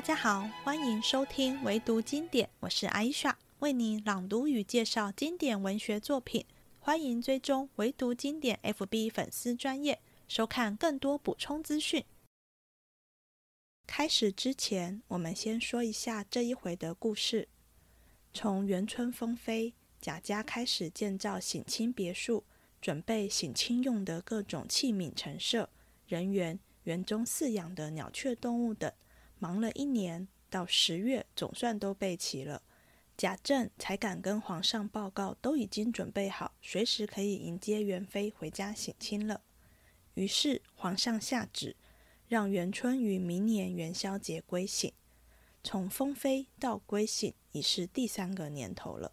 大家好，欢迎收听唯读经典，我是艾莎，为你朗读与介绍经典文学作品。欢迎追踪唯读经典 FB 粉丝专业，收看更多补充资讯。开始之前，我们先说一下这一回的故事。从元春封妃，贾家开始建造省亲别墅，准备省亲用的各种器皿陈设、人员、园中饲养的鸟雀动物等。忙了一年，到十月总算都备齐了。贾政才敢跟皇上报告，都已经准备好，随时可以迎接元妃回家省亲了。于是皇上下旨，让元春于明年元宵节归省。从封妃到归省，已是第三个年头了。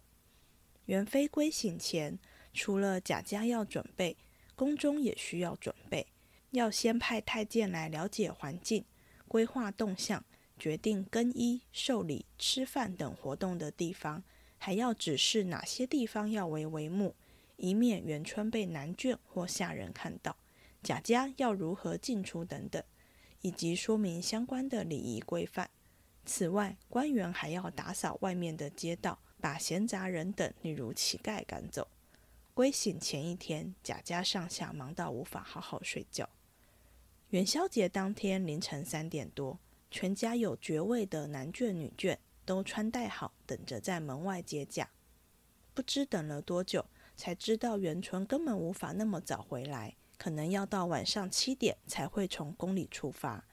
元妃归省前，除了贾家要准备，宫中也需要准备，要先派太监来了解环境。规划动向，决定更衣、受礼、吃饭等活动的地方，还要指示哪些地方要为帷幕，以免元春被男眷或下人看到。贾家要如何进出等等，以及说明相关的礼仪规范。此外，官员还要打扫外面的街道，把闲杂人等，例如乞丐赶走。归省前一天，贾家上下忙到无法好好睡觉。元宵节当天凌晨三点多，全家有爵位的男眷女眷都穿戴好，等着在门外接驾。不知等了多久，才知道元春根本无法那么早回来，可能要到晚上七点才会从宫里出发。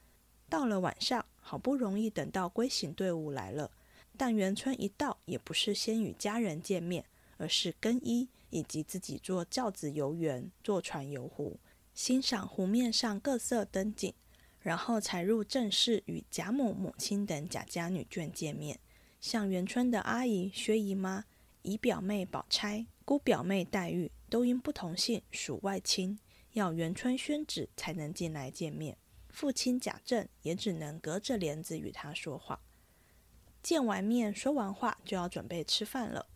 到了晚上，好不容易等到归省队伍来了，但元春一到，也不是先与家人见面，而是更衣，以及自己坐轿子游园，坐船游湖。欣赏湖面上各色灯景，然后才入正室与贾母、母亲等贾家女眷见面。像元春的阿姨薛姨妈、姨表妹宝钗、姑表妹黛玉，都因不同姓属外亲，要元春宣旨才能进来见面。父亲贾政也只能隔着帘子与他说话。见完面、说完话，就要准备吃饭了。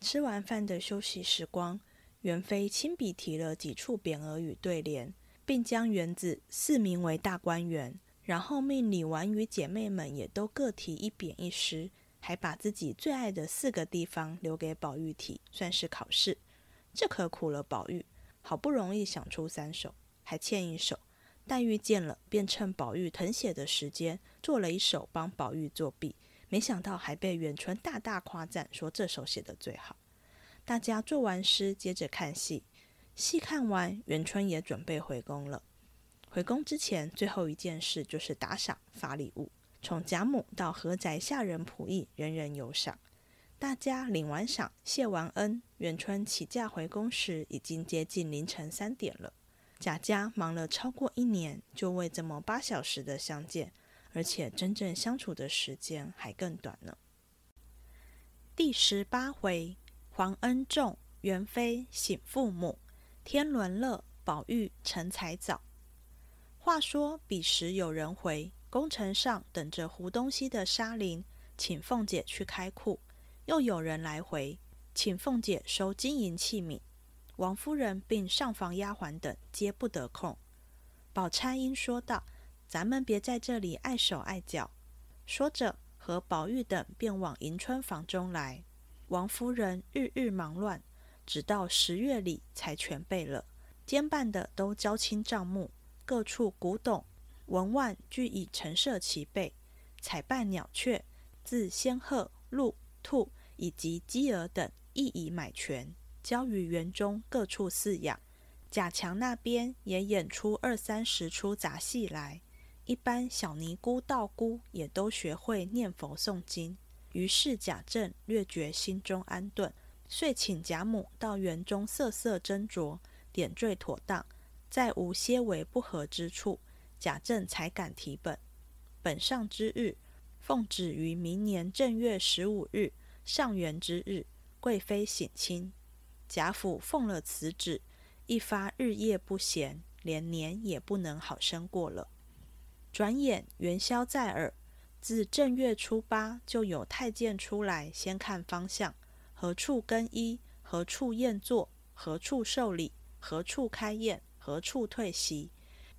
吃完饭的休息时光。元妃亲笔提了几处匾额与对联，并将园子四名为大观园，然后命李纨与姐妹们也都各提一匾一诗，还把自己最爱的四个地方留给宝玉提，算是考试。这可苦了宝玉，好不容易想出三首，还欠一首。黛玉见了，便趁宝玉誊写的时间，做了一首帮宝玉作弊，没想到还被元春大大夸赞，说这首写得最好。大家做完诗，接着看戏。戏看完，元春也准备回宫了。回宫之前，最后一件事就是打赏发礼物。从贾母到何宅下人仆役，人人有赏。大家领完赏，谢完恩，元春起驾回宫时，已经接近凌晨三点了。贾家忙了超过一年，就为这么八小时的相见，而且真正相处的时间还更短呢。第十八回。皇恩重，元妃省父母，天伦乐，宝玉成才早。话说彼时有人回，宫城上等着胡东西的沙林，请凤姐去开库；又有人来回，请凤姐收金银器皿。王夫人并上房丫鬟等皆不得空。宝钗因说道：“咱们别在这里碍手碍脚。”说着，和宝玉等便往迎春房中来。王夫人日日忙乱，直到十月里才全备了。监办的都交清账目，各处古董文玩俱已陈设齐备。采办鸟雀、自仙鹤、鹿、兔以及鸡鹅等，亦已买全，交于园中各处饲养。贾强那边也演出二三十出杂戏来，一般小尼姑、道姑也都学会念佛诵经。于是贾政略觉心中安顿，遂请贾母到园中瑟瑟斟酌，点缀妥当，再无些微不合之处，贾政才敢提本。本上之日，奉旨于明年正月十五日上元之日，贵妃省亲。贾府奉了此旨，一发日夜不闲，连年也不能好生过了。转眼元宵在耳。自正月初八，就有太监出来，先看方向，何处更衣，何处宴坐，何处受礼，何处开宴，何处退席。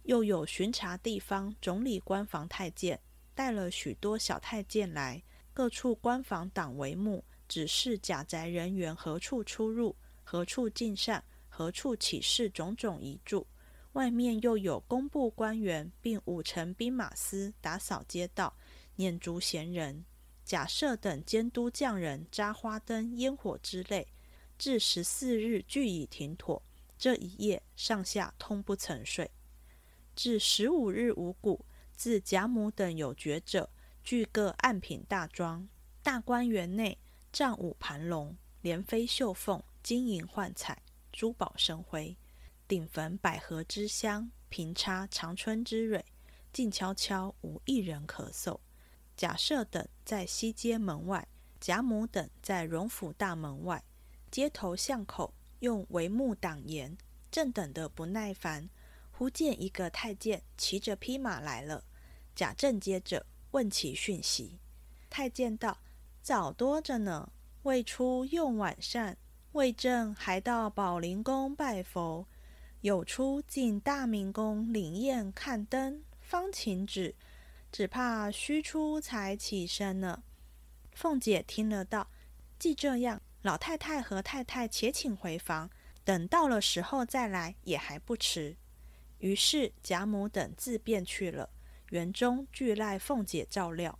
又有巡查地方总理官房太监，带了许多小太监来，各处官房党帷幕，指示贾宅人员何处出入，何处进膳，何处起事，种种遗嘱。外面又有工部官员，并五城兵马司打扫街道、撵逐闲人。贾赦等监督匠人扎花灯、烟火之类，至十四日俱已停妥。这一夜上下通不曾睡。至十五日五谷，自贾母等有觉者，俱各按品大庄。大观园内帐舞盘龙，莲飞绣凤，金银幻彩，珠宝生辉。顶焚百合之香，平插长春之蕊，静悄悄，无一人咳嗽。贾赦等在西街门外，贾母等在荣府大门外，街头巷口用帷幕挡严，正等得不耐烦，忽见一个太监骑着匹马来了。贾政接着问其讯息，太监道：“早多着呢，未出用晚膳，魏正还到宝林宫拜佛，有出进大明宫领宴看灯，方请旨。”只怕须出才起身呢。凤姐听了道：“既这样，老太太和太太且请回房，等到了时候再来也还不迟。”于是贾母等自便去了，园中俱赖凤姐照料。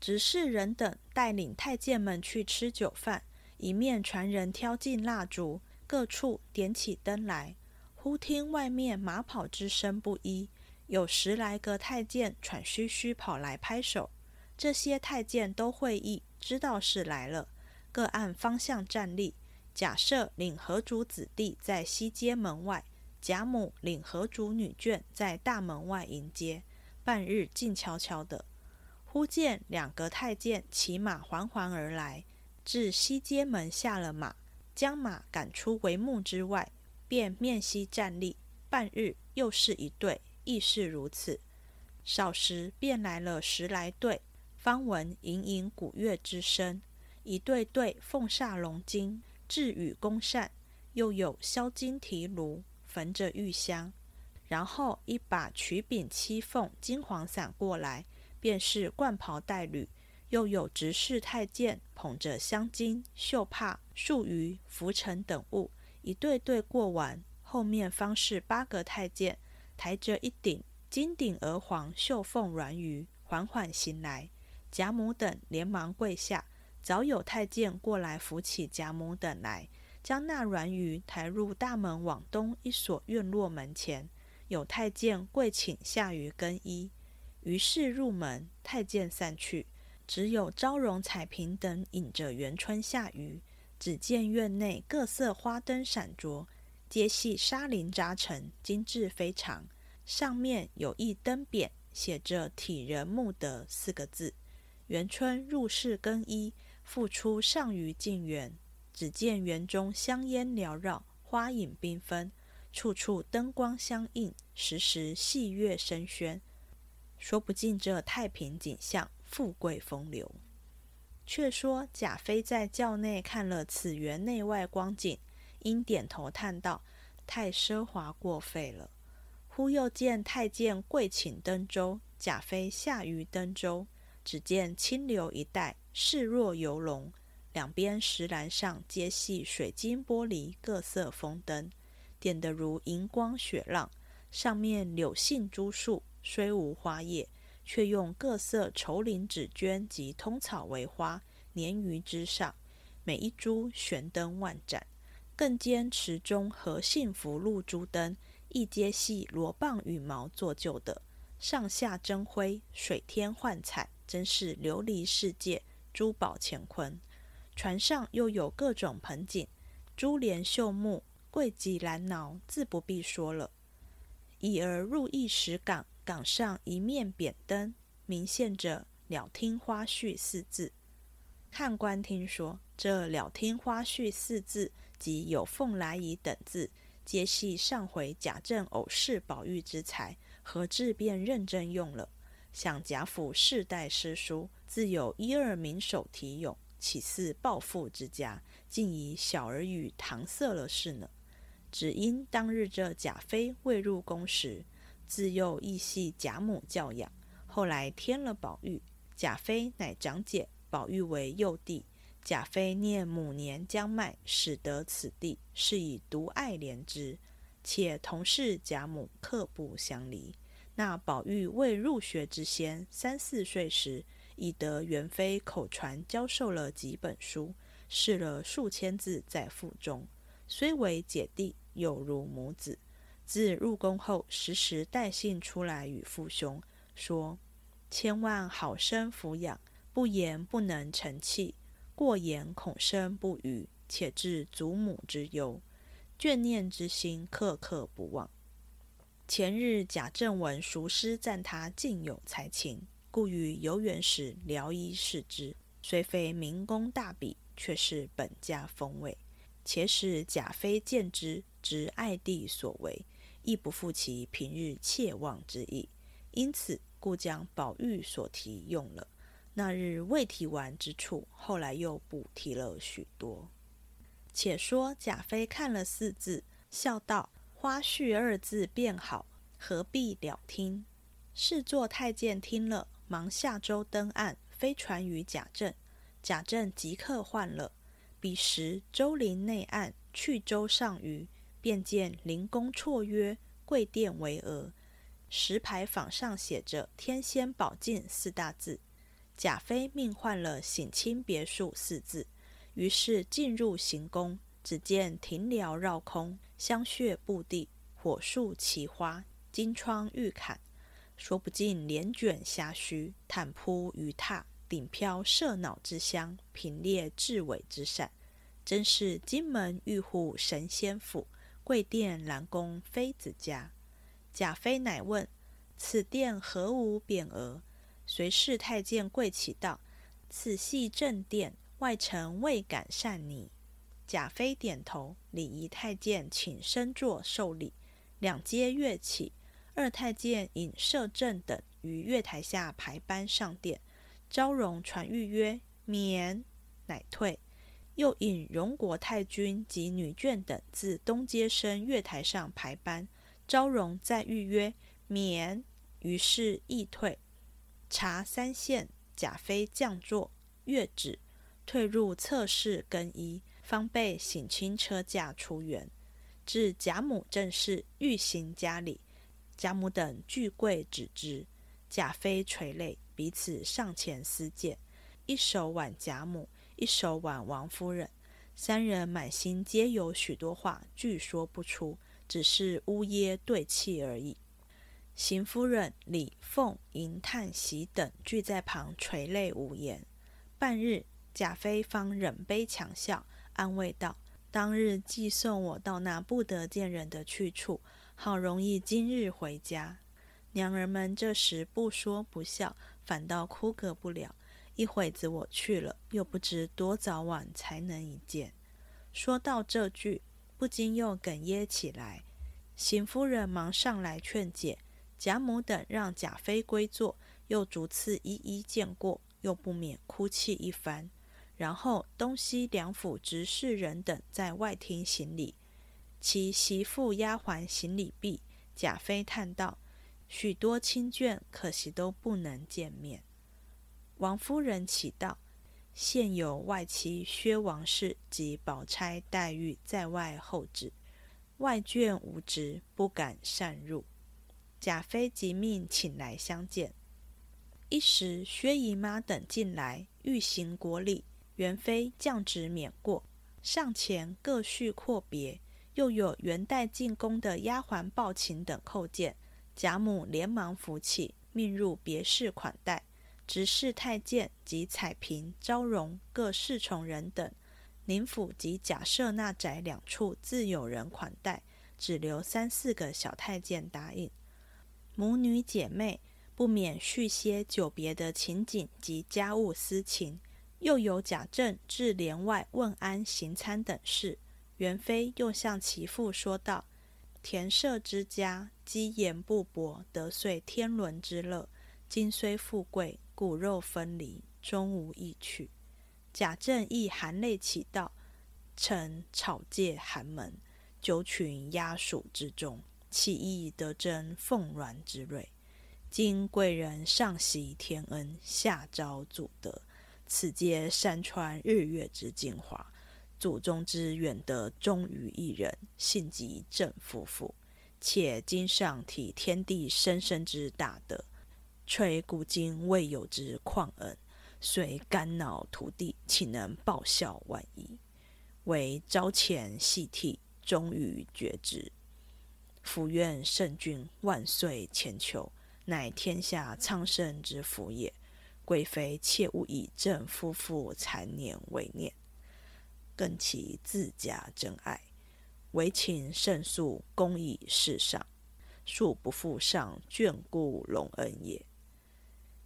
执事人等带领太监们去吃酒饭，一面传人挑尽蜡烛，各处点起灯来。忽听外面马跑之声不一。有十来个太监喘吁吁跑来拍手，这些太监都会意，知道是来了，各按方向站立。贾赦领河主子弟在西街门外，贾母领河主女眷在大门外迎接。半日静悄悄的，忽见两个太监骑马缓缓而来，至西街门下了马，将马赶出帷幕之外，便面西站立。半日又是一对。亦是如此。少时便来了十来对，方闻隐隐鼓乐之声，一对对凤煞龙金，置与公扇，又有销金提炉，焚着玉香，然后一把曲柄七凤金黄伞过来，便是冠袍带履，又有执事太监捧着香巾、绣帕、束鱼、拂尘等物，一对对过完，后面方是八个太监。抬着一顶金顶鹅黄绣凤鸾鱼，缓缓行来。贾母等连忙跪下。早有太监过来扶起贾母等来，将那鸾鱼抬入大门往东一所院落门前。有太监跪请下鱼更衣。于是入门，太监散去，只有昭容、彩屏等引着元春下鱼。只见院内各色花灯闪着。皆系纱绫扎成，精致非常。上面有一灯匾，写着“体仁慕德”四个字。元春入室更衣，复出上于静园，只见园中香烟缭绕，花影缤纷，处处灯光相映，时时戏乐声喧，说不尽这太平景象，富贵风流。却说贾妃在轿内看了此园内外光景。因点头叹道：“太奢华过费了。”忽又见太监跪请登舟，贾妃下于登舟，只见清流一带，视若游龙，两边石栏上皆系水晶玻璃各色风灯，点得如银光雪浪。上面柳杏珠树虽无花叶，却用各色绸绫纸绢及通草为花，粘于之上，每一株悬灯万盏。更兼池中和幸福露珠灯，一皆系罗棒羽毛做就的，上下争辉，水天幻彩，真是琉璃世界，珠宝乾坤。船上又有各种盆景，珠帘绣幕，桂极兰挠，自不必说了。已而入一石港，港上一面扁灯，明现着“鸟听花絮”四字。看官听说，这“鸟听花絮”四字。及有凤来仪等字，皆系上回贾政偶试宝玉之才，何至便认真用了？想贾府世代诗书，自有一二名手题咏，岂似暴富之家，竟以小儿语搪塞了事呢？只因当日这贾妃未入宫时，自幼亦系贾母教养，后来添了宝玉，贾妃乃长姐，宝玉为幼弟。贾妃念母年将迈，使得此地，是以独爱怜之。且同是贾母刻不相离。那宝玉未入学之先，三四岁时，已得元妃口传教授了几本书，试了数千字在腹中。虽为姐弟，有如母子。自入宫后，时时带信出来与父兄说：“千万好生抚养，不言不能成器。”过言恐生不虞，且致祖母之忧，眷念之心刻刻不忘。前日贾政闻熟师赞他尽有才情，故与游园时聊以视之。虽非明公大笔，却是本家风味。且使贾妃见之，知爱弟所为，亦不负其平日切望之意，因此故将宝玉所提用了。那日未提完之处，后来又补提了许多。且说贾妃看了四字，笑道：“花絮二字便好，何必了听？”侍坐太监听了，忙下舟登岸，飞传于贾政。贾政即刻换了。彼时周陵内岸，去舟上虞，便见灵宫绰约，贵殿巍峨，石牌坊上写着“天仙宝镜”四大字。贾妃命换了“省亲别墅”四字，于是进入行宫，只见庭寮绕空，香榭布地，火树奇花，金窗玉槛，说不尽帘卷霞须，毯铺鱼榻，顶飘麝脑之香，品列雉尾之扇，真是金门玉户神仙府，贵殿兰宫妃子家。贾妃乃问：“此殿何无匾额？”随侍太监跪起道：“此系正殿，外臣未敢擅拟。”贾妃点头，礼仪太监请升座受礼。两阶跃起，二太监引摄政等于月台下排班上殿。昭容传谕曰：“免。”乃退。又引荣国太君及女眷等自东阶升月台上排班。昭容再谕曰：“免。”于是亦退。查三线，贾妃降座，月止，退入侧室更衣，方被省亲车驾出园。至贾母正室，欲行家礼，贾母等俱跪止之。贾妃垂泪，彼此上前私见，一手挽贾母，一手挽王夫人，三人满心皆有许多话俱说不出，只是呜咽对泣而已。邢夫人、李凤、银叹息等聚在旁垂泪无言。半日，贾妃方忍悲强笑，安慰道：“当日寄送我到那不得见人的去处，好容易今日回家。娘儿们这时不说不笑，反倒哭个不了。一会子我去了，又不知多早晚才能一见。”说到这句，不禁又哽咽起来。邢夫人忙上来劝解。贾母等让贾妃归坐，又逐次一一见过，又不免哭泣一番。然后东西两府执事人等在外厅行礼，其媳妇丫鬟行礼毕，贾妃叹道：“许多亲眷，可惜都不能见面。”王夫人启道：“现有外戚薛王氏及宝钗、黛玉在外候旨，外眷无职，不敢擅入。”贾妃即命请来相见。一时薛姨妈等进来，欲行国礼，元妃降旨免过。上前各叙阔别，又有元代进宫的丫鬟报请等叩见。贾母连忙扶起，命入别室款待。执事太监及彩屏、昭容各侍从人等，宁府及贾赦那宅两处自有人款待，只留三四个小太监答应。母女姐妹不免叙些久别的情景及家务私情，又有贾政至帘外问安行餐等事。元妃又向其父说道：“田舍之家积言不薄，得遂天伦之乐。今虽富贵，骨肉分离，终无意趣。”贾政亦含泪祈道：“臣草芥寒门，九群鸦鼠之中。”岂易得真凤鸾之瑞？今贵人上习天恩，下招祖德，此皆山川日月之精华。祖宗之远德，忠于一人，信及正夫妇。且今上体天地生生之大德，垂古今未有之旷恩，虽肝脑涂地，岂能报效万一？唯朝前细替，终于绝之。福愿圣君万岁千秋，乃天下苍生之福也。贵妃切勿以正夫妇残年为念，更其自家真爱。唯请圣速公以世上，恕不负上眷顾隆恩也。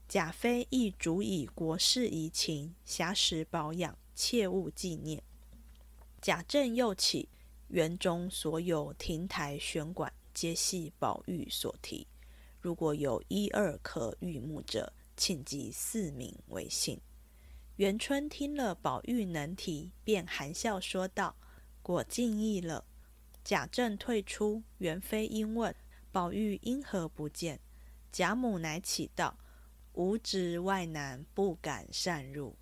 贾妃亦足以国事怡情，暇时保养，切勿纪念。贾政又起，园中所有亭台轩馆。皆系宝玉所题，如果有一二可御目者，请记四名为信。元春听了宝玉能题，便含笑说道：“果尽意了。”贾政退出，元妃因问宝玉因何不见，贾母乃启道：“吾侄外难，不敢擅入。”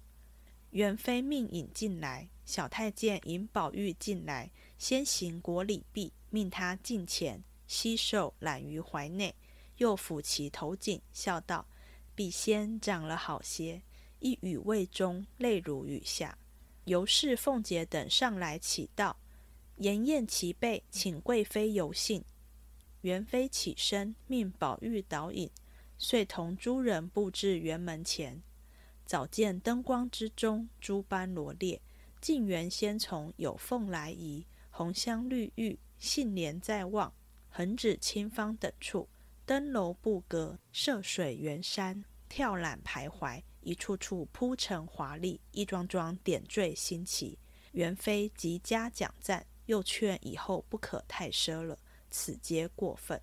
元妃命引进来，小太监引宝玉进来，先行国礼毕，命他进前。悉受揽于怀内，又抚其头颈，笑道：“笔仙长了好些。”一语未终，泪如雨下。尤氏、凤姐等上来启道：“筵宴齐备，请贵妃游幸。”元妃起身，命宝玉导引，遂同诸人布至园门前。早见灯光之中，诸般罗列，进园先从有凤来仪、红香绿玉、杏帘在望。横指青芳等处，登楼布阁，涉水圆山，跳览徘徊，一处处铺陈华丽，一桩桩点缀新奇。元妃极加奖赞，又劝以后不可太奢了，此皆过分。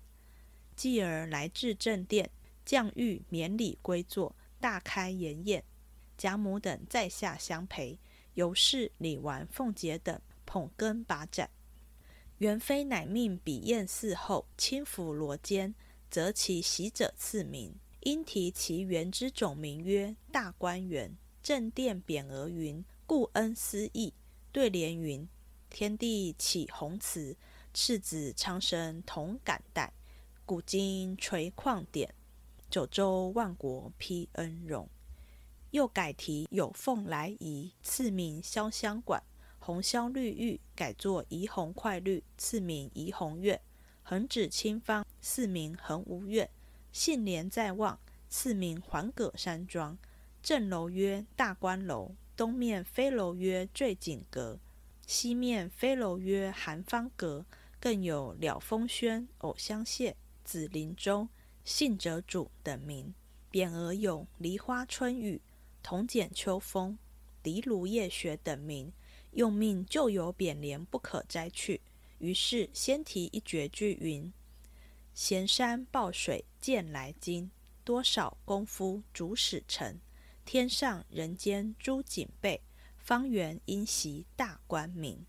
继而来至正殿，降御免礼归坐，大开筵宴。贾母等在下相陪，尤氏、李纨、凤姐等捧羹把盏。元妃乃命笔砚伺候，轻抚罗肩，择其喜者赐名。因题其园之种名曰大观园。正殿匾额云：“故恩思义。”对联云：“天地启宏慈，赤子苍生同感戴。古今垂旷典，九州万国披恩荣。”又改题有凤来仪，赐名潇湘馆。红香绿玉改作怡红快绿，赐名怡红院；横指青方，赐名恒芜院；杏帘在望，赐名环葛山庄。正楼曰大观楼，东面飞楼曰坠锦阁，西面飞楼曰寒芳阁。更有了风轩、藕香榭、紫林洲、信哲主等名。匾额有梨花春雨、铜剪秋风、荻芦夜雪等名。用命旧有匾联不可摘去，于是先题一绝句云：“闲山抱水见来津，多少功夫主使成。天上人间诸景备，方圆因袭大观明。”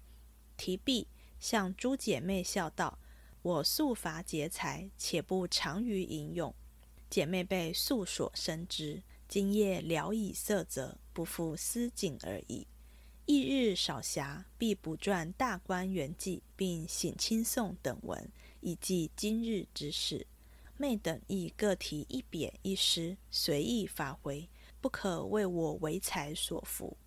题毕，向诸姐妹笑道：“我素乏节才，且不长于吟咏。姐妹辈素所深知，今夜聊以色泽，不负思景而已。”翌日少暇，必补撰大观园记，并省亲送等文，以记今日之事。妹等亦各题一匾一诗，随意发挥，不可为我唯才所服。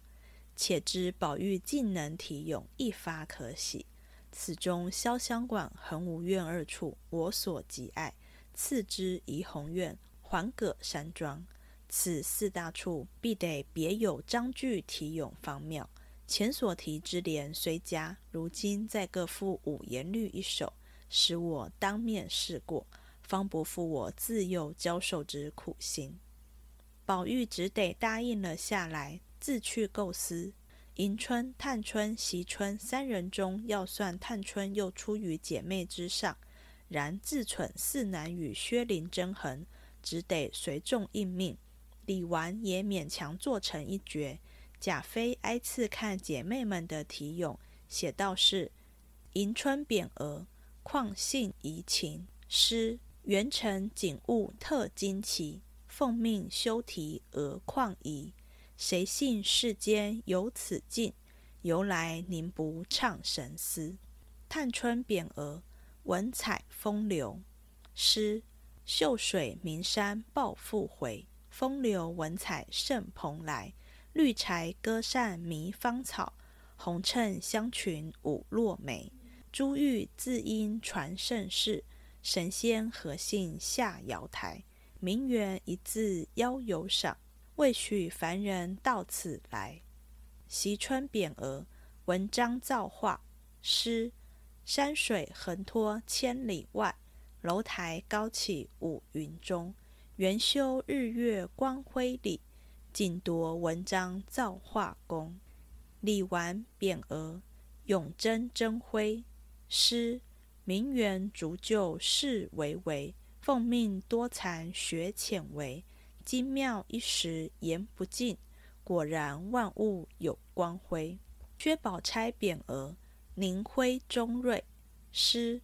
且知宝玉竟能题咏，一发可喜。此中潇湘馆、恒芜院二处，我所极爱；次之怡红院、环葛山庄，此四大处，必得别有章句题咏方妙。前所提之联虽佳，如今再各赋五言律一首，使我当面试过，方不负我自幼教授之苦心。宝玉只得答应了下来，自去构思。迎春、探春、惜春三人中，要算探春又出于姐妹之上，然自忖四难与薛林争衡，只得随众应命。李纨也勉强做成一绝。贾妃挨次看姐妹们的题咏，写道是：迎春匾额，况幸怡情，诗元辰景物特惊奇，奉命修题额旷怡。谁信世间有此境？由来宁不唱神思？探春匾额，文采风流。诗：秀水名山抱负回，风流文采胜蓬莱。绿柴歌扇迷芳草，红衬香裙舞落梅。珠玉自应传盛世，神仙何幸下瑶台？名媛一字邀游赏，未许凡人到此来。惜春匾额，文章造化。诗：山水横托千里外，楼台高起五云中。元修日月光辉里。尽夺文章造化功，李纨匾额，永贞真辉。诗：名媛逐旧事巍巍，奉命多才学浅微。精妙一时言不尽，果然万物有光辉。薛宝钗匾额，宁辉中瑞。诗：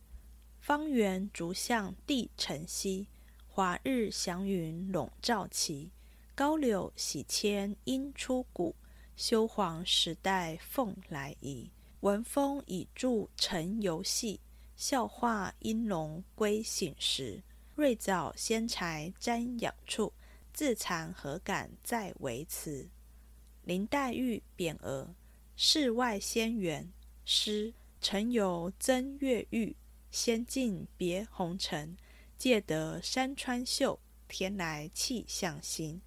方圆竹巷地晨曦，华日祥云笼罩旗。高柳洗迁应出谷，修黄时代凤来仪。文风已著成游戏，笑话应龙归醒时。瑞藻仙柴瞻仰处，自惭何敢再为词。林黛玉匾额，世外仙缘。诗：曾有曾月玉，仙境别红尘。借得山川秀，天来气象新。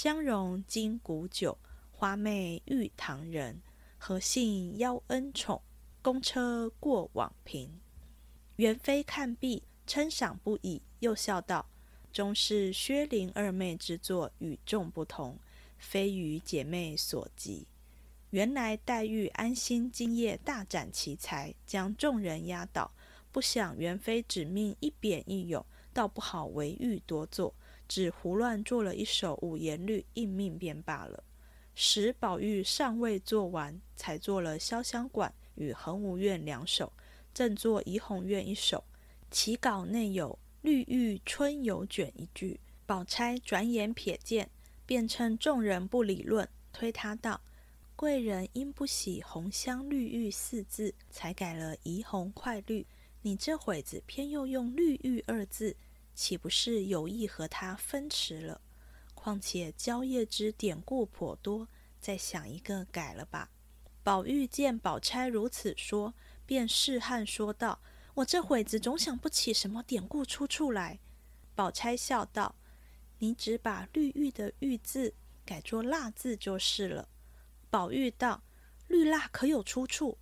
香容金谷酒，花媚玉堂人。何幸邀恩宠，公车过往频。元妃看毕，称赏不已，又笑道：“终是薛林二妹之作，与众不同，非与姐妹所及。”原来黛玉安心今夜大展奇才，将众人压倒。不想元妃只命一贬一咏，倒不好为玉多作。只胡乱做了一首五言律，应命便罢了。时宝玉尚未做完，才做了潇湘馆与恒芜苑两首，正做怡红院一首。起稿内有“绿玉春游卷”一句，宝钗转眼瞥见，便趁众人不理论，推他道：“贵人因不喜‘红香绿玉’四字，才改了‘怡红快绿’。你这会子偏又用‘绿玉’二字。”岂不是有意和他分驰了？况且蕉叶之典故颇多，再想一个改了吧。宝玉见宝钗如此说，便试探说道：“我这会子总想不起什么典故出处来。”宝钗笑道：“你只把绿玉的玉字改作蜡字就是了。”宝玉道：“绿蜡可有出处？”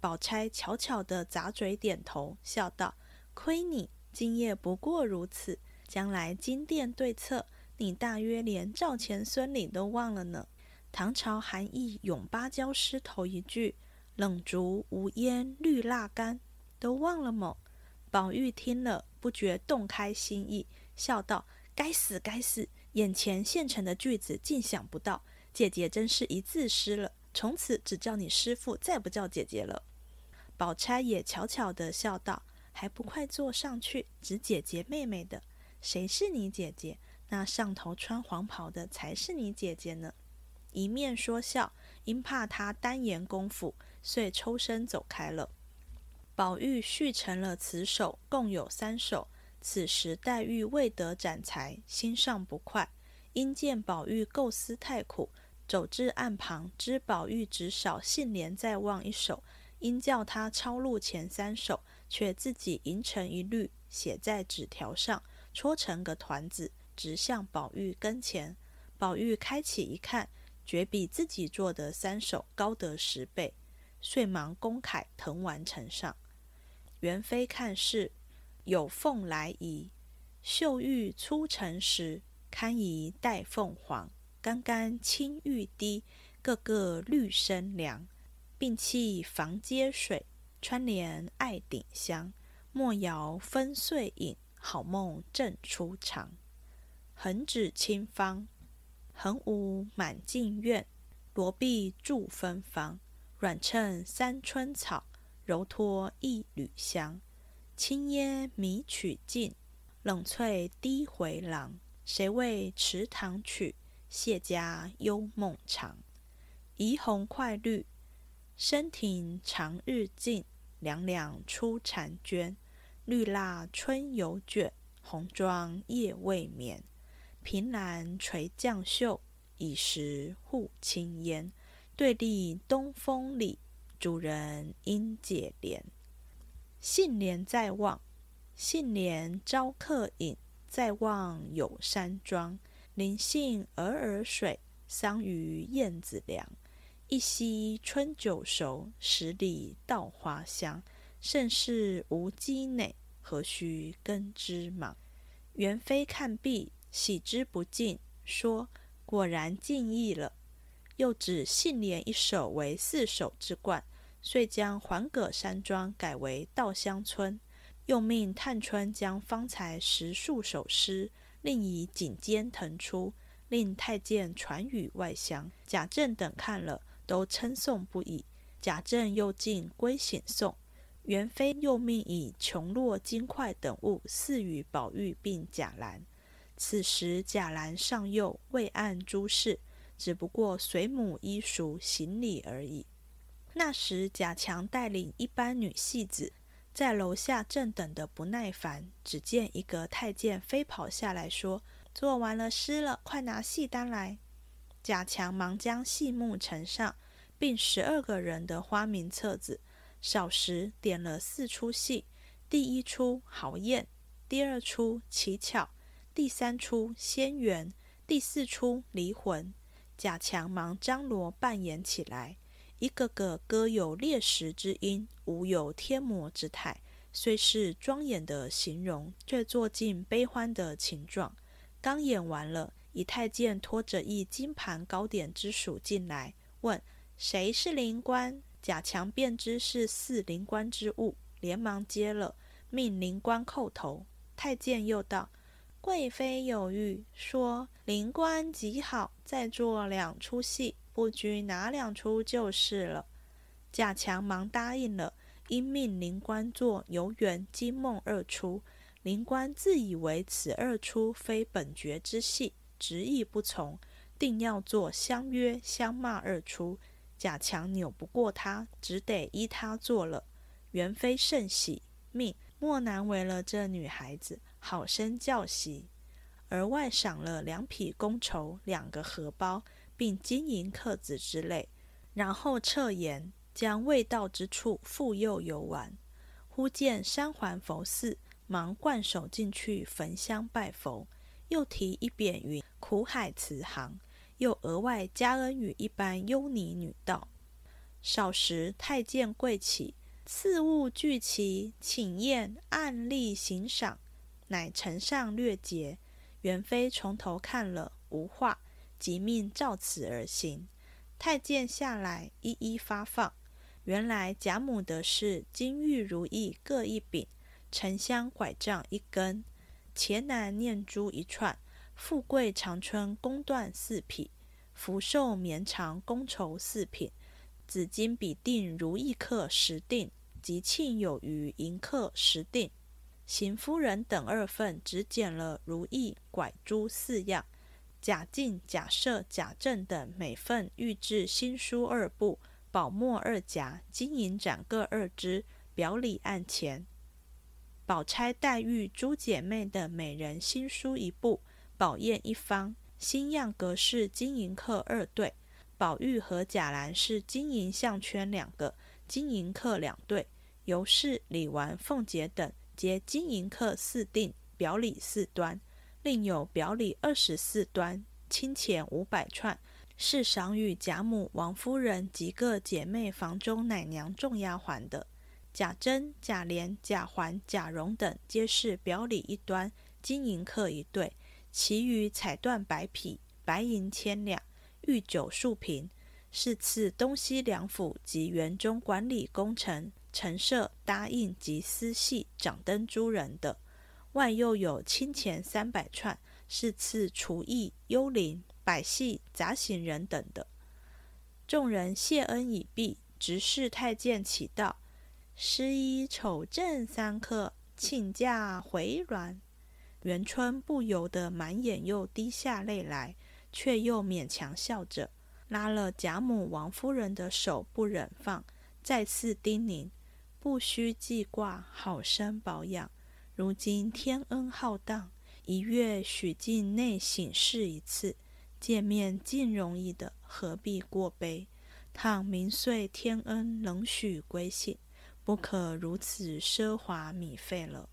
宝钗悄悄的咂嘴点头，笑道：“亏你。”今夜不过如此，将来金殿对策，你大约连赵钱孙李都忘了呢。唐朝韩义咏芭蕉诗头一句“冷烛无烟绿蜡干”都忘了么？宝玉听了，不觉动开心意，笑道：“该死，该死！眼前现成的句子竟想不到，姐姐真是一字诗了。从此只叫你师傅，再不叫姐姐了。”宝钗也悄悄地笑道。还不快坐上去！指姐姐妹妹的，谁是你姐姐？那上头穿黄袍的才是你姐姐呢。一面说笑，因怕他单言功夫，遂抽身走开了。宝玉续成了此首，共有三首。此时黛玉未得展才，心上不快，因见宝玉构思太苦，走至岸旁，知宝玉只少杏帘在望一首，因叫他抄录前三首。却自己吟成一律，写在纸条上，搓成个团子，直向宝玉跟前。宝玉开启一看，绝比自己做的三首高得十倍，遂忙公楷誊完呈上。元妃看是有凤来仪，绣玉粗成时，堪宜戴凤凰。干干青玉滴，个个绿生凉，并弃房阶水。穿帘爱顶香，莫摇分碎影。好梦正出场，横指清芳，横无满径院。罗臂著芬芳，软衬三春草，柔托一缕香。轻烟迷曲径，冷翠低回廊，谁为池塘曲？谢家幽梦长。怡红快绿，深庭长日静。两两出婵娟，绿蜡春犹卷，红妆夜未眠。凭栏垂绛袖，已识护青烟。对立东风里，主人应解怜。杏帘在望，杏帘招客饮。在望有山庄，林杏儿儿水，桑榆燕子梁。一夕春酒熟，十里稻花香。盛世无鸡馁，何须耕织忙？元妃看毕，喜之不尽，说：“果然尽意了。”又指杏帘一首为四首之冠，遂将环葛山庄改为稻香村。又命探春将方才十数首诗，另以锦笺腾出，令太监传与外乡。贾政等看了。都称颂不已。贾政又进归省颂，元妃又命以琼络金块等物赐予宝玉并贾兰。此时贾兰尚幼，未谙诸事，只不过随母衣熟行礼而已。那时贾强带领一班女戏子在楼下正等得不耐烦，只见一个太监飞跑下来说：“做完了诗了，快拿戏单来。”贾强忙将戏目呈上，并十二个人的花名册子，少时点了四出戏：第一出豪宴，第二出乞巧，第三出仙缘，第四出离魂。贾强忙张罗扮演起来，一个个歌有猎石之音，舞有天魔之态，虽是庄严的形容，却做尽悲欢的情状。刚演完了。一太监拖着一金盘糕点之属进来，问谁是灵官？贾强便知是似灵官之物，连忙接了，命灵官叩头。太监又道：“贵妃有谕，说灵官极好，再做两出戏，不拘哪两出就是了。”贾强忙答应了，因命灵官做游园惊梦二出。灵官自以为此二出非本角之戏。执意不从，定要做相约相骂二出。贾强扭不过他，只得依他做了。元妃甚喜，命莫难为了这女孩子，好生教习。额外赏了两匹公绸、两个荷包，并金银刻子之类。然后撤言，将未到之处复又游玩。忽见三环佛寺，忙灌手进去焚香拜佛。又提一匾云“苦海慈航”，又额外加恩与一般优尼女道。少时，太监跪起，赐物俱齐，请宴按例行赏，乃呈上略节。元妃从头看了，无话，即命照此而行。太监下来，一一发放。原来贾母的是金玉如意各一柄，沉香拐杖一根。钱南念珠一串，富贵长春宫缎四匹，福寿绵长宫绸四品，紫金比定如意客十锭，吉庆有余银客十锭。邢夫人等二份只捡了如意拐珠四样，贾敬、贾赦、贾政等每份御制新书二部，宝墨二夹，金银盏各二只，表里案钱。宝钗、黛玉诸姐妹的每人新书一部，宝砚一方，新样格式金银客二对。宝玉和贾兰是金银项圈两个，金银客两对。尤氏、李纨、凤姐等皆金银客四锭，表里四端，另有表里二十四端，金钱五百串，是赏与贾母、王夫人及各姐妹房中奶娘众丫鬟的。贾珍、贾琏、贾环、贾蓉等皆是表里一端，金银客一对；其余彩缎百匹，白银千两，御酒数瓶，是赐东西两府及园中管理工程、陈设、搭印及私戏、掌灯诸人的。外又有清钱三百串，是赐厨艺、幽灵、百戏、杂行人等的。众人谢恩已毕，执事太监启道。诗衣丑正三刻，请假回銮。元春不由得满眼又滴下泪来，却又勉强笑着，拉了贾母、王夫人的手不忍放，再次叮咛：“不须记挂，好生保养。如今天恩浩荡，一月许境内省事一次，见面尽容易的，何必过悲？倘明岁天恩仍许归省，不可如此奢华米费了。”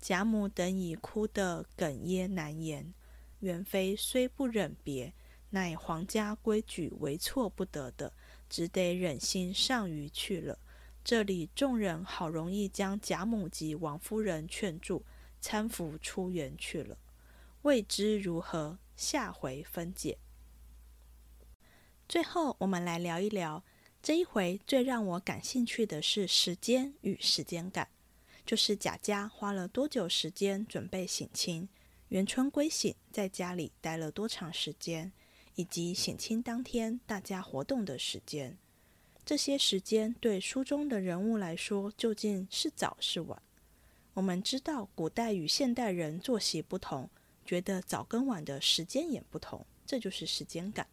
贾母等已哭得哽咽难言，元妃虽不忍别，乃皇家规矩，为错不得的，只得忍心上虞去了。这里众人好容易将贾母及王夫人劝住，搀扶出园去了。未知如何，下回分解。最后，我们来聊一聊这一回最让我感兴趣的是时间与时间感。就是贾家花了多久时间准备省亲，元春归省在家里待了多长时间，以及省亲当天大家活动的时间。这些时间对书中的人物来说究竟是早是晚？我们知道古代与现代人作息不同，觉得早跟晚的时间也不同，这就是时间感。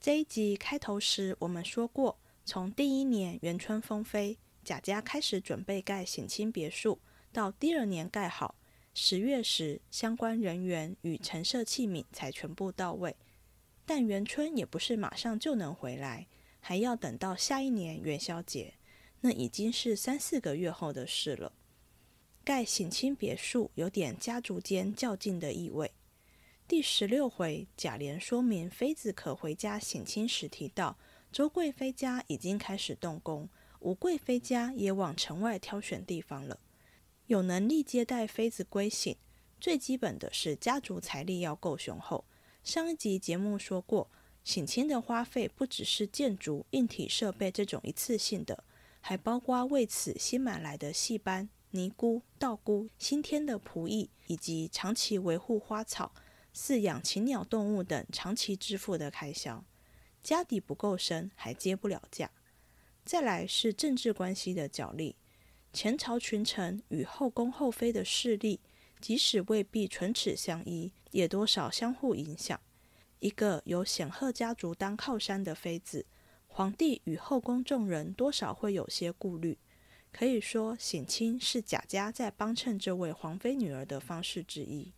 这一集开头时我们说过，从第一年元春封妃。贾家开始准备盖省亲别墅，到第二年盖好，十月时相关人员与陈设器皿才全部到位。但元春也不是马上就能回来，还要等到下一年元宵节，那已经是三四个月后的事了。盖省亲别墅有点家族间较劲的意味。第十六回贾琏说明妃子可回家省亲时提到，周贵妃家已经开始动工。吴贵妃家也往城外挑选地方了。有能力接待妃子归省，最基本的是家族财力要够雄厚。上一集节目说过，省亲的花费不只是建筑、硬体设备这种一次性的，还包括为此新买来的戏班、尼姑、道姑、新添的仆役，以及长期维护花草、饲养禽鸟动物等长期支付的开销。家底不够深，还接不了嫁。再来是政治关系的角力，前朝群臣与后宫后妃的势力，即使未必唇齿相依，也多少相互影响。一个有显赫家族当靠山的妃子，皇帝与后宫众人多少会有些顾虑。可以说，显亲是贾家在帮衬这位皇妃女儿的方式之一，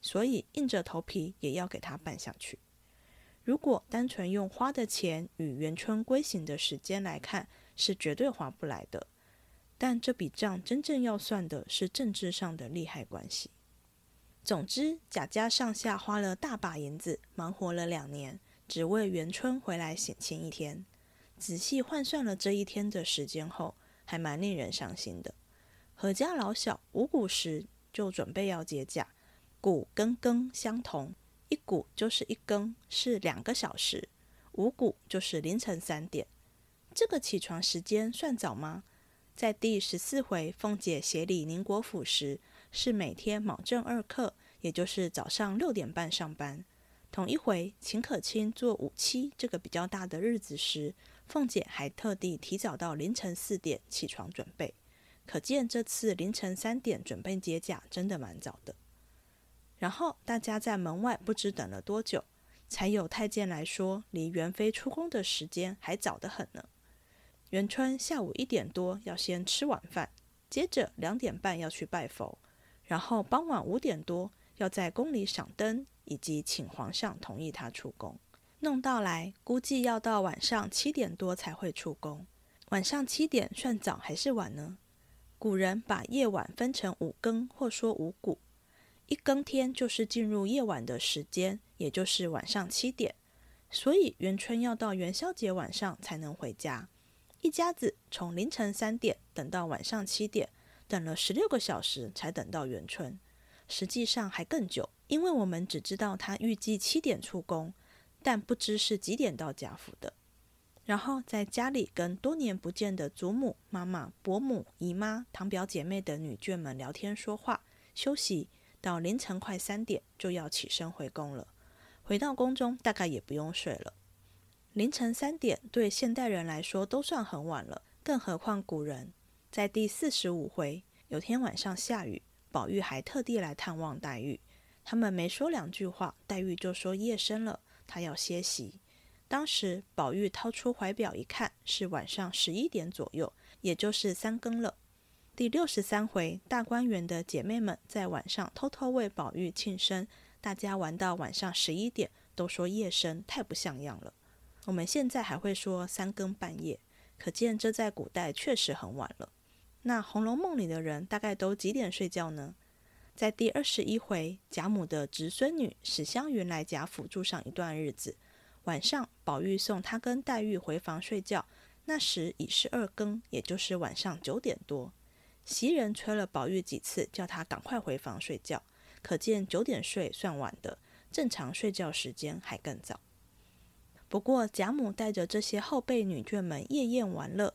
所以硬着头皮也要给他办下去。如果单纯用花的钱与元春归省的时间来看，是绝对划不来的。但这笔账真正要算的是政治上的利害关系。总之，贾家上下花了大把银子，忙活了两年，只为元春回来省亲一天。仔细换算了这一天的时间后，还蛮令人伤心的。何家老小五谷时就准备要接驾，谷跟庚相同。一鼓就是一更，是两个小时；五鼓就是凌晨三点。这个起床时间算早吗？在第十四回凤姐协理宁国府时，是每天卯正二刻，也就是早上六点半上班。同一回秦可卿做五七这个比较大的日子时，凤姐还特地提早到凌晨四点起床准备。可见这次凌晨三点准备接驾，真的蛮早的。然后大家在门外不知等了多久，才有太监来说，离元妃出宫的时间还早得很呢。元春下午一点多要先吃晚饭，接着两点半要去拜佛，然后傍晚五点多要在宫里赏灯，以及请皇上同意他出宫。弄到来，估计要到晚上七点多才会出宫。晚上七点算早还是晚呢？古人把夜晚分成五更，或说五谷。一更天就是进入夜晚的时间，也就是晚上七点，所以元春要到元宵节晚上才能回家。一家子从凌晨三点等到晚上七点，等了十六个小时才等到元春，实际上还更久，因为我们只知道他预计七点出宫，但不知是几点到贾府的。然后在家里跟多年不见的祖母、妈妈、伯母、姨妈、堂表姐妹的女眷们聊天说话、休息。到凌晨快三点就要起身回宫了，回到宫中大概也不用睡了。凌晨三点对现代人来说都算很晚了，更何况古人。在第四十五回，有天晚上下雨，宝玉还特地来探望黛玉。他们没说两句话，黛玉就说夜深了，她要歇息。当时宝玉掏出怀表一看，是晚上十一点左右，也就是三更了。第六十三回，大观园的姐妹们在晚上偷偷为宝玉庆生，大家玩到晚上十一点，都说夜深，太不像样了。我们现在还会说三更半夜，可见这在古代确实很晚了。那《红楼梦》里的人大概都几点睡觉呢？在第二十一回，贾母的侄孙女史湘云来贾府住上一段日子。晚上，宝玉送她跟黛玉回房睡觉，那时已是二更，也就是晚上九点多。袭人催了宝玉几次，叫他赶快回房睡觉。可见九点睡算晚的，正常睡觉时间还更早。不过贾母带着这些后辈女眷们夜宴玩乐，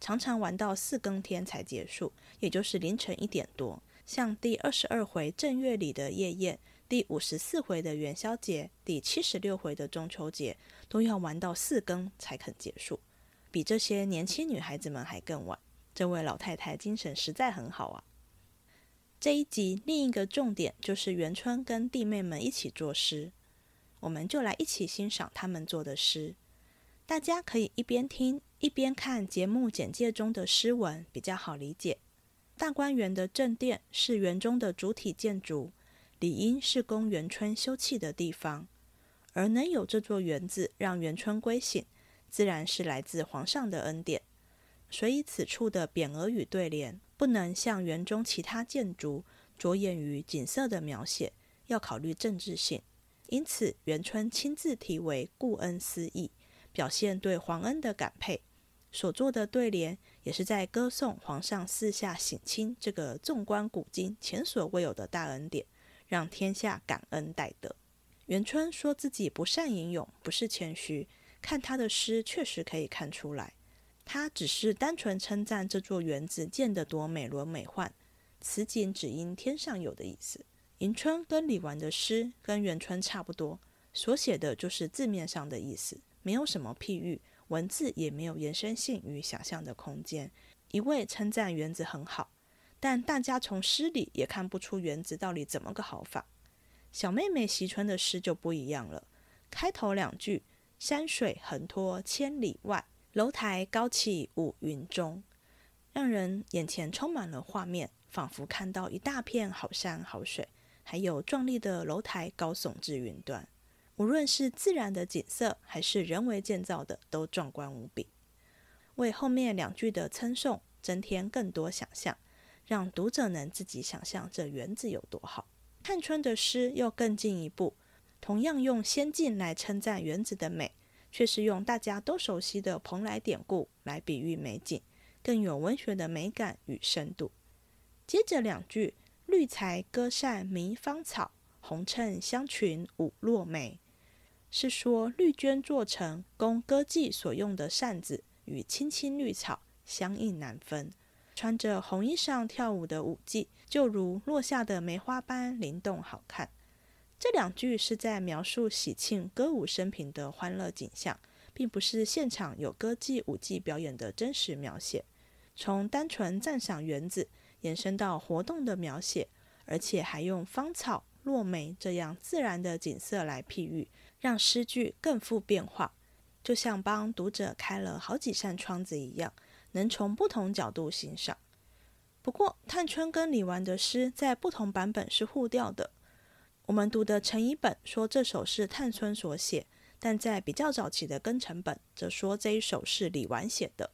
常常玩到四更天才结束，也就是凌晨一点多。像第二十二回正月里的夜宴。第五十四回的元宵节，第七十六回的中秋节，都要玩到四更才肯结束，比这些年轻女孩子们还更晚。这位老太太精神实在很好啊！这一集另一个重点就是元春跟弟妹们一起作诗，我们就来一起欣赏他们做的诗。大家可以一边听一边看节目简介中的诗文，比较好理解。大观园的正殿是园中的主体建筑。理应是供元春休憩的地方，而能有这座园子让元春归省，自然是来自皇上的恩典。所以此处的匾额与对联不能像园中其他建筑着眼于景色的描写，要考虑政治性。因此元春亲自题为“故恩思义”，表现对皇恩的感佩。所做的对联也是在歌颂皇上四下省亲这个纵观古今前所未有的大恩典。让天下感恩戴德。元春说自己不善吟咏，不是谦虚，看他的诗确实可以看出来。他只是单纯称赞这座园子建得多美轮美奂，此景只因天上有的意思。迎春跟李纨的诗跟元春差不多，所写的就是字面上的意思，没有什么譬喻，文字也没有延伸性与想象的空间。一味称赞园子很好。但大家从诗里也看不出园子到底怎么个好法。小妹妹惜春的诗就不一样了，开头两句“山水横拖千里外，楼台高起五云中”，让人眼前充满了画面，仿佛看到一大片好山好水，还有壮丽的楼台高耸至云端。无论是自然的景色，还是人为建造的，都壮观无比，为后面两句的称颂增添更多想象。让读者能自己想象这园子有多好。探春的诗又更进一步，同样用仙境来称赞园子的美，却是用大家都熟悉的蓬莱典故来比喻美景，更有文学的美感与深度。接着两句“绿才歌扇迷芳草，红衬香裙舞落梅”，是说绿绢做成供歌妓所用的扇子，与青青绿草相映难分。穿着红衣裳跳舞的舞伎，就如落下的梅花般灵动好看。这两句是在描述喜庆歌舞升平的欢乐景象，并不是现场有歌妓舞伎表演的真实描写。从单纯赞赏园子，延伸到活动的描写，而且还用芳草、落梅这样自然的景色来譬喻，让诗句更富变化，就像帮读者开了好几扇窗子一样。能从不同角度欣赏。不过，探春跟李纨的诗在不同版本是互调的。我们读的陈乙本说这首是探春所写，但在比较早期的庚辰本则说这一首是李纨写的。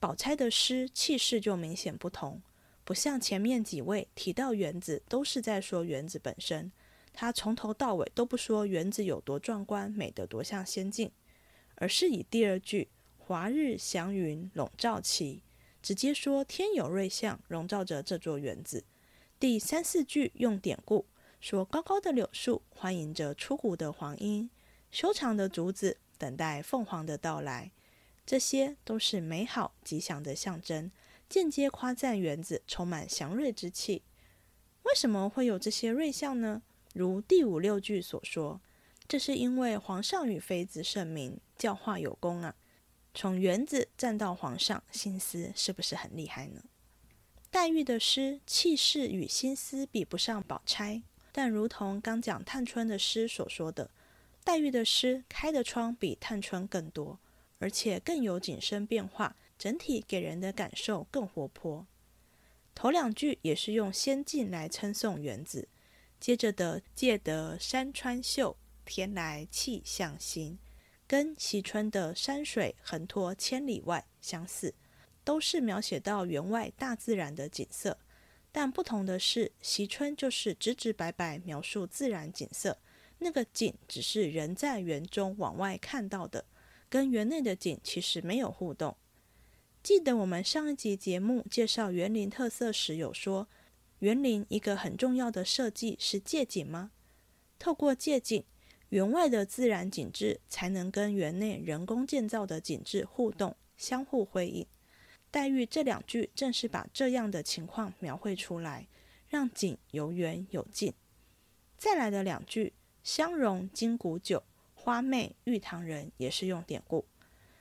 宝钗的诗气势就明显不同，不像前面几位提到园子都是在说园子本身，他从头到尾都不说园子有多壮观、美得多像仙境，而是以第二句。华日祥云笼罩其，直接说天有瑞相笼罩着这座园子。第三四句用典故说高高的柳树欢迎着出谷的黄莺，修长的竹子等待凤凰的到来，这些都是美好吉祥的象征，间接夸赞园子充满祥瑞之气。为什么会有这些瑞象呢？如第五六句所说，这是因为皇上与妃子圣明，教化有功啊。从园子站到皇上，心思是不是很厉害呢？黛玉的诗气势与心思比不上宝钗，但如同刚讲探春的诗所说的，黛玉的诗开的窗比探春更多，而且更有景深变化，整体给人的感受更活泼。头两句也是用仙境来称颂园子，接着的“借得山川秀，天来气象新”，跟惜春的“山水横拖千里外”相似。都是描写到园外大自然的景色，但不同的是，惜春就是直直白白描述自然景色，那个景只是人在园中往外看到的，跟园内的景其实没有互动。记得我们上一集节目介绍园林特色时有说，园林一个很重要的设计是借景吗？透过借景，园外的自然景致才能跟园内人工建造的景致互动，相互辉映。黛玉这两句正是把这样的情况描绘出来，让景有远有近。再来的两句“香融金谷酒，花媚玉堂人”也是用典故。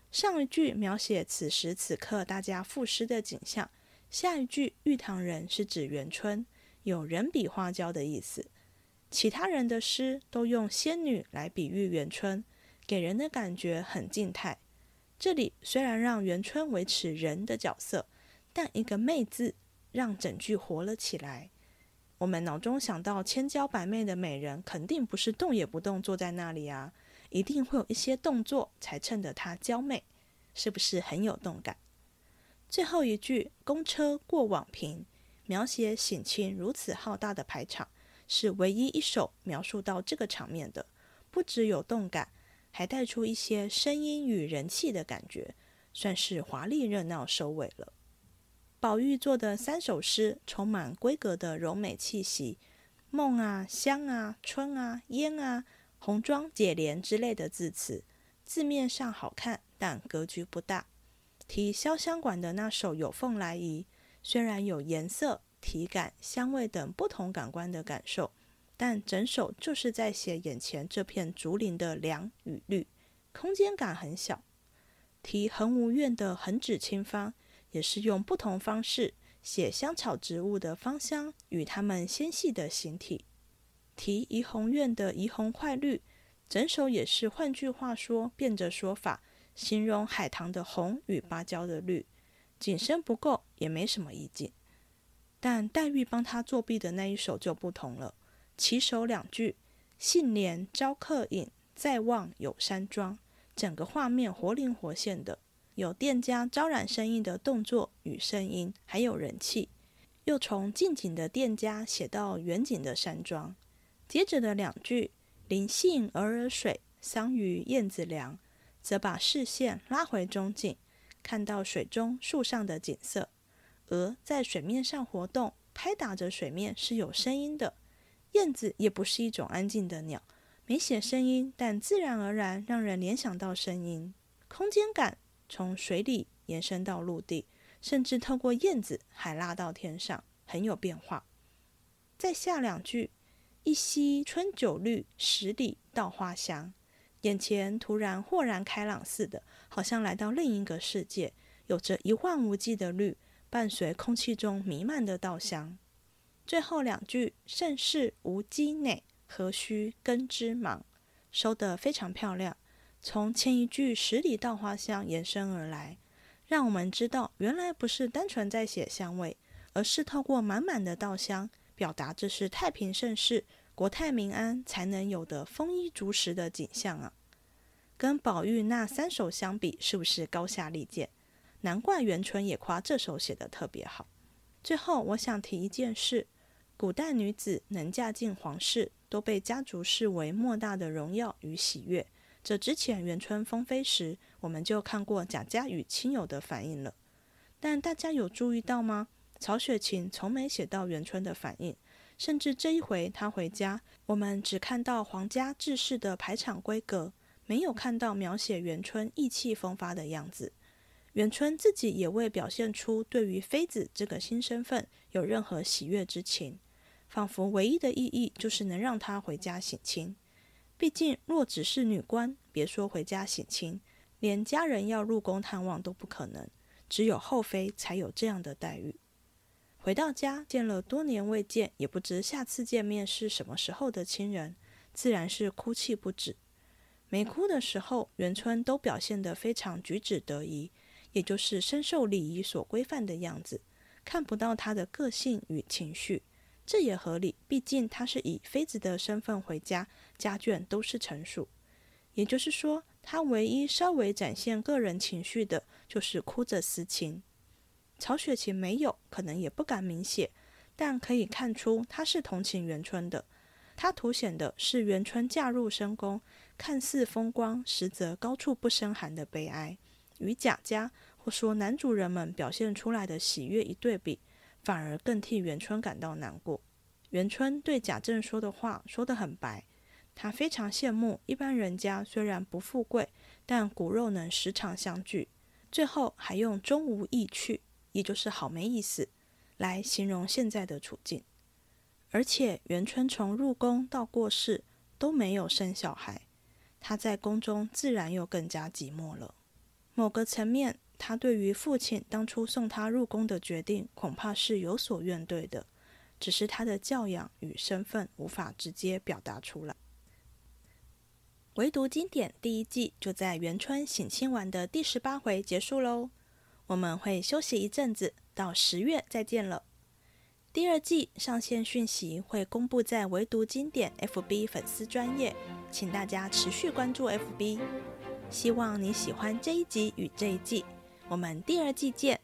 上一句描写此时此刻大家赋诗的景象，下一句玉堂人是指元春，有人比花娇的意思。其他人的诗都用仙女来比喻元春，给人的感觉很静态。这里虽然让元春维持人的角色，但一个“媚”字让整句活了起来。我们脑中想到千娇百媚的美人，肯定不是动也不动坐在那里啊，一定会有一些动作才衬得她娇媚，是不是很有动感？最后一句“公车过往平”，描写省亲如此浩大的排场，是唯一一首描述到这个场面的，不只有动感。还带出一些声音与人气的感觉，算是华丽热闹收尾了。宝玉做的三首诗充满闺阁的柔美气息，梦啊、香啊、春啊、烟啊、红妆解帘之类的字词，字面上好看，但格局不大。提潇湘馆的那首《有凤来仪》，虽然有颜色、体感、香味等不同感官的感受。但整首就是在写眼前这片竹林的凉与绿，空间感很小。题恒无怨的恒指清芳，也是用不同方式写香草植物的芳香与它们纤细的形体。题怡红院的怡红快绿，整首也是换句话说，变着说法，形容海棠的红与芭蕉的绿。景深不够，也没什么意境。但黛玉帮他作弊的那一首就不同了。起首两句，杏帘招客饮，再望有山庄。整个画面活灵活现的，有店家招揽生意的动作与声音，还有人气。又从近景的店家写到远景的山庄。接着的两句，林杏儿儿水，桑榆燕子梁，则把视线拉回中景，看到水中树上的景色。鹅在水面上活动，拍打着水面是有声音的。燕子也不是一种安静的鸟，没写声音，但自然而然让人联想到声音。空间感从水里延伸到陆地，甚至透过燕子还拉到天上，很有变化。再下两句：“一溪春酒绿，十里稻花香。”眼前突然豁然开朗似的，好像来到另一个世界，有着一望无际的绿，伴随空气中弥漫的稻香。最后两句“盛世无积馁，何须耕织忙”，收得非常漂亮。从前一句“十里稻花香”延伸而来，让我们知道，原来不是单纯在写香味，而是透过满满的稻香，表达这是太平盛世、国泰民安才能有的丰衣足食的景象啊！跟宝玉那三首相比，是不是高下立见？难怪元春也夸这首写得特别好。最后，我想提一件事。古代女子能嫁进皇室，都被家族视为莫大的荣耀与喜悦。这之前元春封妃时，我们就看过贾家与亲友的反应了。但大家有注意到吗？曹雪芹从没写到元春的反应，甚至这一回她回家，我们只看到皇家制式的排场规格，没有看到描写元春意气风发的样子。元春自己也未表现出对于妃子这个新身份有任何喜悦之情。仿佛唯一的意义就是能让她回家省亲。毕竟，若只是女官，别说回家省亲，连家人要入宫探望都不可能。只有后妃才有这样的待遇。回到家见了多年未见，也不知下次见面是什么时候的亲人，自然是哭泣不止。没哭的时候，元春都表现得非常举止得宜，也就是深受礼仪所规范的样子，看不到她的个性与情绪。这也合理，毕竟他是以妃子的身份回家，家眷都是臣属。也就是说，他唯一稍微展现个人情绪的，就是哭着私情。曹雪芹没有，可能也不敢明写，但可以看出他是同情元春的。他凸显的是元春嫁入深宫，看似风光，实则高处不胜寒的悲哀，与贾家或说男主人们表现出来的喜悦一对比。反而更替元春感到难过。元春对贾政说的话说得很白，他非常羡慕一般人家虽然不富贵，但骨肉能时常相聚。最后还用“终无意趣”，也就是好没意思，来形容现在的处境。而且元春从入宫到过世都没有生小孩，他在宫中自然又更加寂寞了。某个层面。他对于父亲当初送他入宫的决定，恐怕是有所怨怼的，只是他的教养与身份无法直接表达出来。唯独经典第一季就在元春省亲完的第十八回结束喽，我们会休息一阵子，到十月再见了。第二季上线讯息会公布在唯独经典 FB 粉丝专业，请大家持续关注 FB。希望你喜欢这一集与这一季。我们第二季见。